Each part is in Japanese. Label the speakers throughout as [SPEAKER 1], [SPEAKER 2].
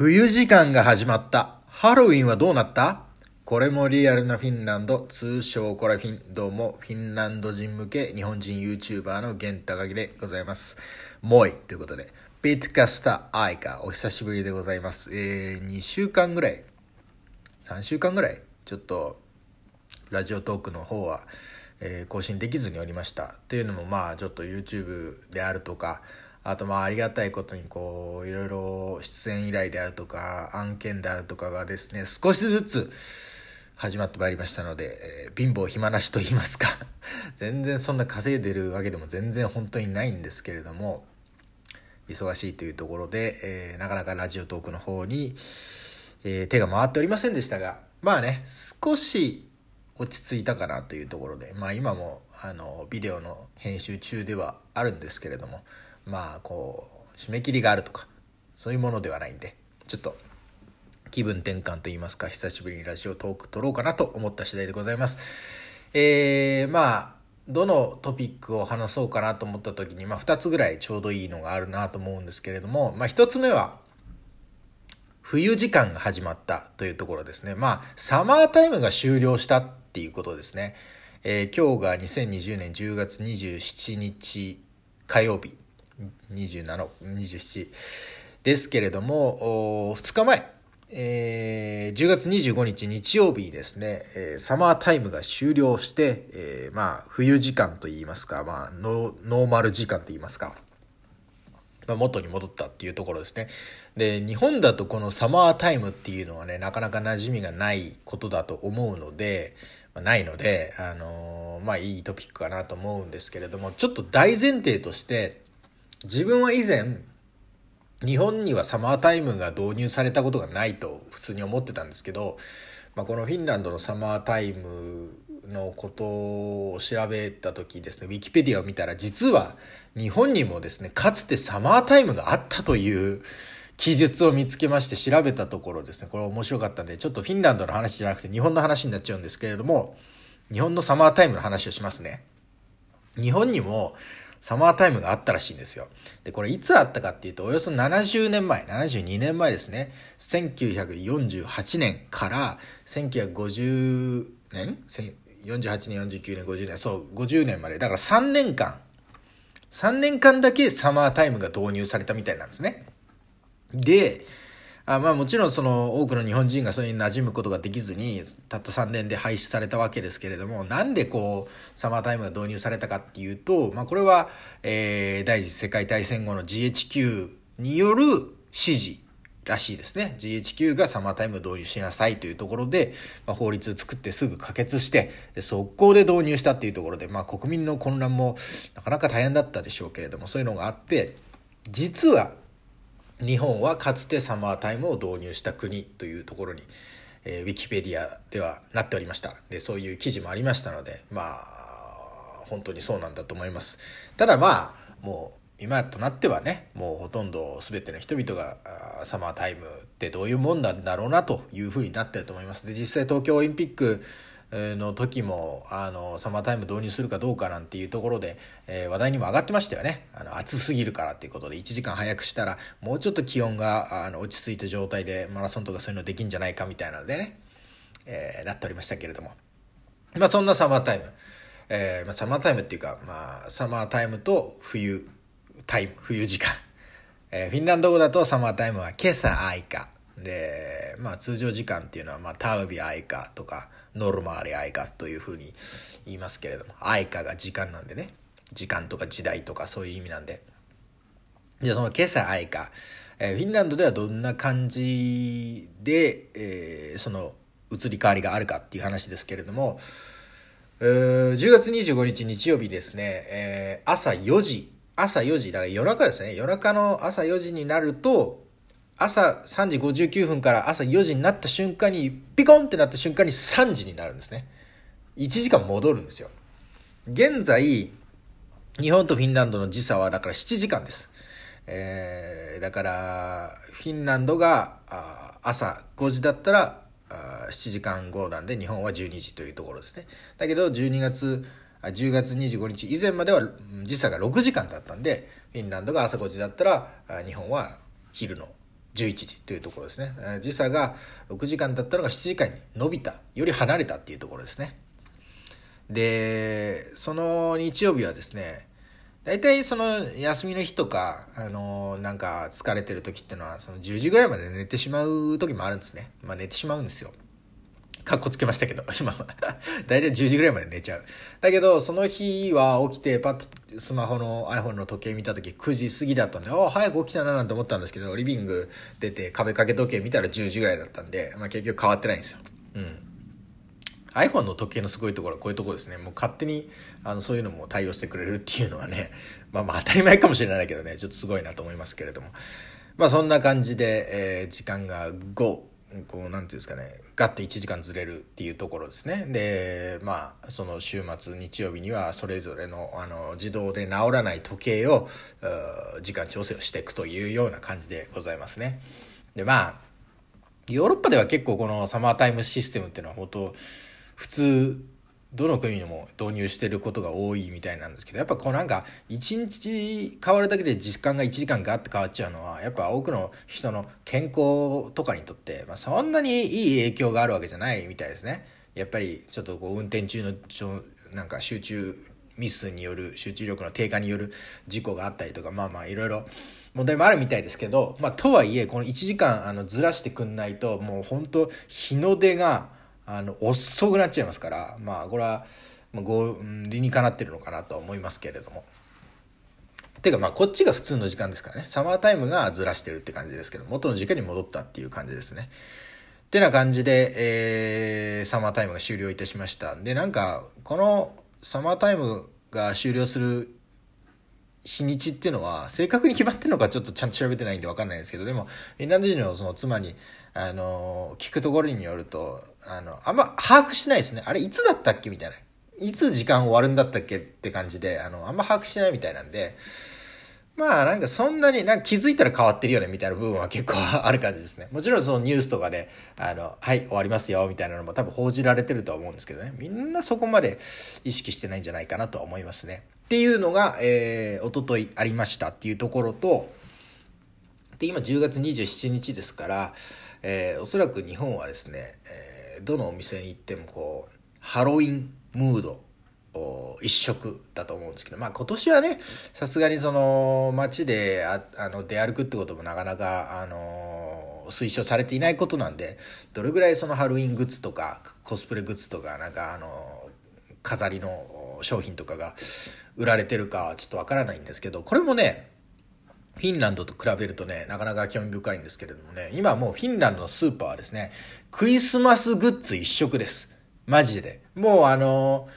[SPEAKER 1] 冬時間が始まった。ハロウィンはどうなった？これもリアルなフィンランド、通称コラフィン。どうも、フィンランド人向け日本人 YouTuber の玄高木でございます。もいということで、ビットカスタアイカ、お久しぶりでございます。えー、2週間ぐらい、3週間ぐらい、ちょっと、ラジオトークの方は、えー更新できずにおりました。っていうのも、まあ、ちょっと YouTube であるとか、あとまあありがたいことにこういろいろ出演依頼であるとか案件であるとかがですね少しずつ始まってまいりましたので、えー貧乏暇なしと言いますか。全然そんな稼いでるわけでも全然本当にないんですけれども忙しいというところで、えーなかなかラジオトークの方に、えー手が回っておりませんでしたがまあね少し落ち着いたかなというところでまあ今もあのビデオの編集中ではあるんですけれどもまあこう締め切りがあるとかそういうものではないんでちょっと気分転換といいますか久しぶりにラジオトーク撮ろうかなと思った次第でございますえー、まあどのトピックを話そうかなと思った時に、まあ、2つぐらいちょうどいいのがあるなと思うんですけれども、まあ、1つ目は冬時間が始まったというところですね。まあ、サマータイムが終了したっていうことですね。えー今日が2020年10月27日火曜日、27、27ですけれども、2日前、えー10月25日日曜日にですね、えサマータイムが終了して、えーまあ、冬時間といいますか、まあ、ノーノーマル時間といいますか、まあ、元に戻ったっていうところですね。で、日本だとこのサマータイムっていうのはね、なかなか馴染みがないことだと思うので、まあないので、あのーまあいいトピックかなと思うんですけれども、ちょっと大前提として、自分は以前、日本にはサマータイムが導入されたことがないと普通に思ってたんですけど、まあ、このフィンランドのサマータイムのことを調べた時ですねウィキペディアを見たら実は日本にもですねかつてサマータイムがあったという記述を見つけまして調べたところですねこれ面白かったんでちょっとフィンランドの話じゃなくて日本の話になっちゃうんですけれども日本のサマータイムの話をしますね。日本にもサマータイムがあったらしいんですよ。で、これいつあったかっていうと、およそ70年前、72年前ですね。1948年から1950年 ?48 年、49年、50年、そう、50年まで。だから3年間、3年間だけサマータイムが導入されたみたいなんですね。で、あまあもちろんその多くの日本人がそれに馴染むことができずにたった3年で廃止されたわけですけれどもなんでこうサマータイムが導入されたかっていうと、まあ、これは、えー第一次世界大戦後の GHQ による指示らしいですね。GHQ がサマータイムを導入しなさいというところで、まあ、法律を作ってすぐ可決してで速攻で導入したっていうところで、まあ、国民の混乱もなかなか大変だったでしょうけれどもそういうのがあって実は日本はかつてサマータイムを導入した国というところに、えーウィキペディアではなっておりました。でそういう記事もありましたのでまあ本当にそうなんだと思います。ただまあもう今となってはねもうほとんど全ての人々がサマータイムってどういうもんなんだろうなというふうになってると思います。で実際東京オリンピックの時もあのサマータイム導入するかどうかなんていうところで、えー話題にも上がってましたよね。あの暑すぎるからっていうことで1時間早くしたらもうちょっと気温があの落ち着いた状態でマラソンとかそういうのできんじゃないかみたいなのでね、えーなっておりましたけれども。まあそんなサマータイム、えーまあ、サマータイムっていうか、まあ、サマータイムと冬タイム冬時間、えーフィンランド語だとサマータイムは kesäaika で、まあ、通常時間っていうのは、まあ、 talviaika とか normaaliaika というふうに言いますけれども aika が時間なんでね。時間とか時代とかそういう意味なんで。じゃあその今朝アイカ、えーフィンランドではどんな感じで、えーその移り変わりがあるかっていう話ですけれども、え10月25日日曜日ですね、えー朝4時、朝4時、だから夜中ですね、夜中の朝4時になると、朝3時59分から朝4時になった瞬間に、ピコンってなった瞬間に3時になるんですね。1時間戻るんですよ。現在、日本とフィンランドの時差はだから7時間です。えーだから、フィンランドが朝5時だったら7時間後なんで日本は12時というところですね。だけど12月、10月25日以前までは時差が6時間だったんで、フィンランドが朝5時だったら日本は昼の11時というところですね。時差が6時間だったのが7時間に伸びた、より離れたっていうところですね。で、その日曜日はですね、大体その休みの日とか、あのなんか疲れてる時っていうのは、その10時ぐらいまで寝てしまう時もあるんですね。まあ寝てしまうんですよ。かっこつけましたけど、今は。大体10時ぐらいまで寝ちゃう。だけど、その日は起きて、パッとスマホの iPhone の時計見た時9時過ぎだったんで、ああ、早く起きたななんて思ったんですけど、リビング出て壁掛け時計見たら10時ぐらいだったんで、まあ結局変わってないんですよ。うん。iPhone の時計のすごいところはこういうところですね。もう勝手にあのそういうのも対応してくれるっていうのはね、まあまあ当たり前かもしれないけどね、ちょっとすごいなと思いますけれども。まあそんな感じで、えー、時間が5、こう、なんていうんですかね、ガッて1時間ずれるっていうところですね。で、まあ、その週末、日曜日にはそれぞれの、あの、自動で治らない時計を、時間調整をしていくというような感じでございますね。で、まあ、ヨーロッパでは結構このサマータイムシステムっていうのは本当、普通、どの国にも導入してることが多いみたいなんですけどやっぱこうなんか1日変わるだけで時間が1時間ガッて変わっちゃうのはやっぱ多くの人の健康とかにとって、まあ、そんなにいい影響があるわけじゃないみたいですね。やっぱりちょっとこう運転中のなんか集中ミスによる集中力の低下による事故があったりとかまあまあいろいろ問題もあるみたいですけど、まあ、とはいえこの1時間あのずらしてくんないともう本当日の出があの遅くなっちゃいますからまあこれは、まあ、合理にかなってるのかなとは思いますけれども。ていうかまあこっちが普通の時間ですからねサマータイムがずらしてるって感じですけど元の時間に戻ったっていう感じですね。ってな感じで、えー、サマータイムが終了いたしました。でなんかこのサマータイムが終了する日にちっていうのは正確に決まってるのかちょっとちゃんと調べてないんで分かんないですけどでもフィンランド人のその妻にあの聞くところによるとあのあんま把握しないですねあれいつだったっけ？みたいないつ時間終わるんだったっけ？って感じであのあんま把握しないみたいなんでまあなんかそんなになんか気づいたら変わってるよね？みたいな部分は結構ある感じですね。もちろんそのニュースとかで、あの、はい終わりますよみたいなのも多分報じられてるとは思うんですけどね。みんなそこまで意識してないんじゃないかなとは思いますね。っていうのが、えー、おとといありましたっていうところと、で、今10月27日ですから、えー、おそらく日本はですね、えー、どのお店に行ってもこう、ハロウィンムード一色だと思うんですけど、まあ今年はね、さすがにその街でああの出歩くってこともなかなか、あの推奨されていないことなんで、どれぐらいそのハロウィングッズとかコスプレグッズとか、なんかあの飾りの商品とかが売られてるかはちょっとわからないんですけど、これもね、フィンランドと比べるとね、なかなか興味深いんですけれどもね、今もうフィンランドのスーパーはですね、クリスマスグッズ一色です。マジで。もうあの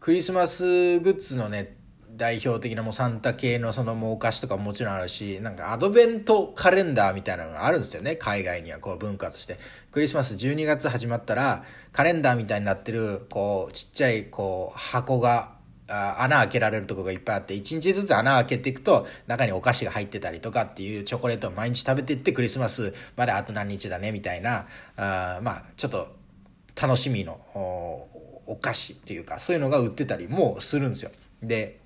[SPEAKER 1] クリスマスグッズのね代表的なもうサンタ系のそのもうお菓子とかももちろんあるし、なんかアドベントカレンダーみたいなのがあるんですよね。海外にはこう文化として。クリスマス12月始まったら、カレンダーみたいになってる、こう、ちっちゃい、こう、箱が、あ穴開けられるとこがいっぱいあって、1日ずつ穴開けていくと、中にお菓子が入ってたりとかっていうチョコレートを毎日食べていって、クリスマスまであと何日だね、みたいな、あまあ、ちょっと楽しみの、お菓子っていうか、そういうのが売ってたりもするんですよ。で、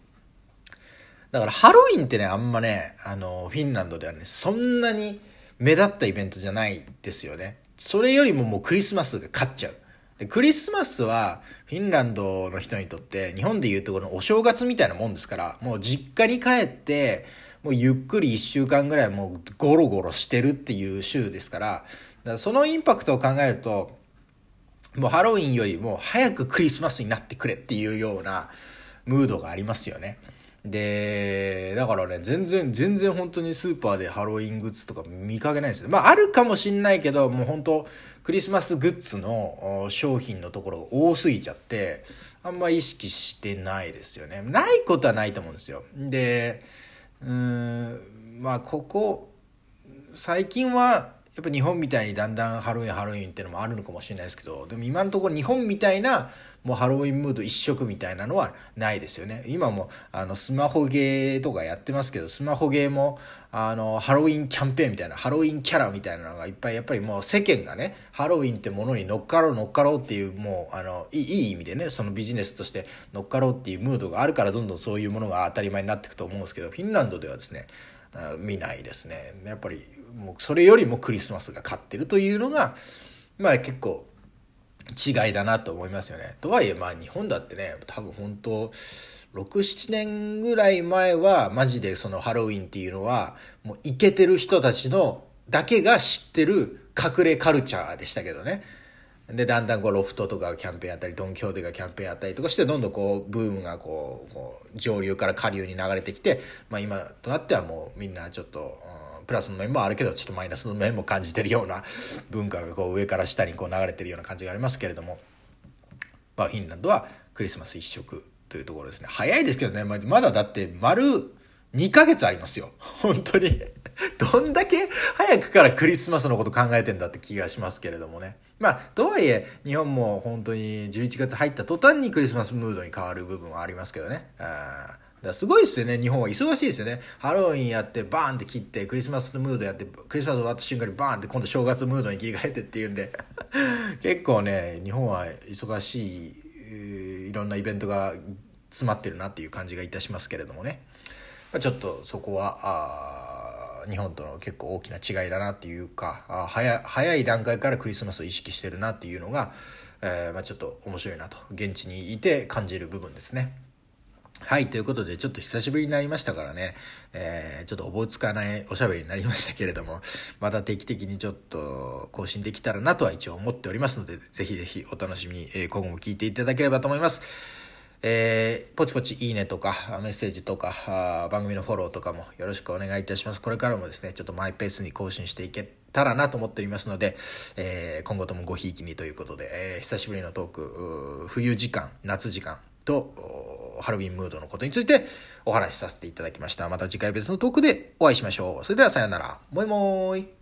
[SPEAKER 1] だからハロウィンってね、あんまね、あの、フィンランドではね、そんなに目立ったイベントじゃないですよね。それよりももうクリスマスが勝っちゃう。でクリスマスはフィンランドの人にとって日本でいうとこのお正月みたいなもんですからもう実家に帰ってもうゆっくり1週間ぐらいもうゴロゴロしてるっていう週ですからだからそのインパクトを考えるともうハロウィンよりも早くクリスマスになってくれっていうようなムードがありますよね。で、だからね、全然、全然本当にスーパーでハロウィングッズとか見かけないですよ。まあ、あるかもしんないけど、もう本当クリスマスグッズの商品のところが多すぎちゃって、あんま意識してないですよね。ないことはないと思うんですよ。で、うん、まあ、ここ、最近は、やっぱ日本みたいにだんだんハロウィンハロウィンってのもあるのかもしれないですけどでも今のところ日本みたいなもうハロウィンムード一色みたいなのはないですよね。今もあのスマホゲーとかやってますけどスマホゲーもあのハロウィンキャンペーンみたいなハロウィンキャラみたいなのがいっぱいやっぱりもう世間がねハロウィンってものに乗っかろう乗っかろうっていうもうあのいい意味でねそのビジネスとして乗っかろうっていうムードがあるからどんどんそういうものが当たり前になっていくと思うんですけどフィンランドではですね見ないですね。やっぱりもうそれよりもクリスマスが勝ってるというのが、まあ結構違いだなと思いますよね。とはいえまあ日本だってね、多分本当6、7年ぐらい前はマジでそのハロウィンっていうのはもうイケてる人たちのだけが知ってる隠れカルチャーでしたけどね。で、だんだんこうロフトとかキャンペーンやったり、ドンキョーテがキャンペーンやったりとかして、どんどんこう、ブームがこう、こう上流から下流に流れてきて、まあ今となってはもうみんなちょっと、うん、プラスの面もあるけど、ちょっとマイナスの面も感じてるような 文化がこう上から下にこう流れてるような感じがありますけれども、まあフィンランドはクリスマス一色というところですね。早いですけどね、まだだって丸2ヶ月ありますよ。本当に。どんだけ早くからクリスマスのこと考えてんだって気がしますけれどもね。まあ、とはいえ、日本も本当に11月入った途端にクリスマスムードに変わる部分はありますけどね。あだすごいですよね。日本は忙しいですよね。ハロウィンやってバーンって切って、クリスマスのムードやって、クリスマス終わった瞬間にバーンって今度正月ムードに切り替えてっていうんで、結構ね、日本は忙しい、いろんなイベントが詰まってるなっていう感じがいたしますけれどもね。まあ、ちょっとそこは、あ日本との結構大きな違いだなっていうかあ早早い段階からクリスマスを意識してるなっていうのが、えー、まあ、ちょっと面白いなと現地にいて感じる部分ですね。はい、ということで、ちょっと久しぶりになりましたからね、えー、ちょっとおぼつかないおしゃべりになりましたけれども、また定期的にちょっと更新できたらなとは一応思っておりますので、ぜひぜひお楽しみに、え今後も聞いていただければと思います。えー、ポチポチいいねとか、メッセージとか、番組のフォローとかもよろしくお願いいたします。これからもですね、ちょっとマイペースに更新していけたらなと思っておりますので、えー、今後ともごひいきにということで、えー、久しぶりのトーク、冬時間、夏時間と、ハロウィンムードのことについてお話しさせていただきました。また次回別のトークでお会いしましょう。それではさよなら。もいもーい。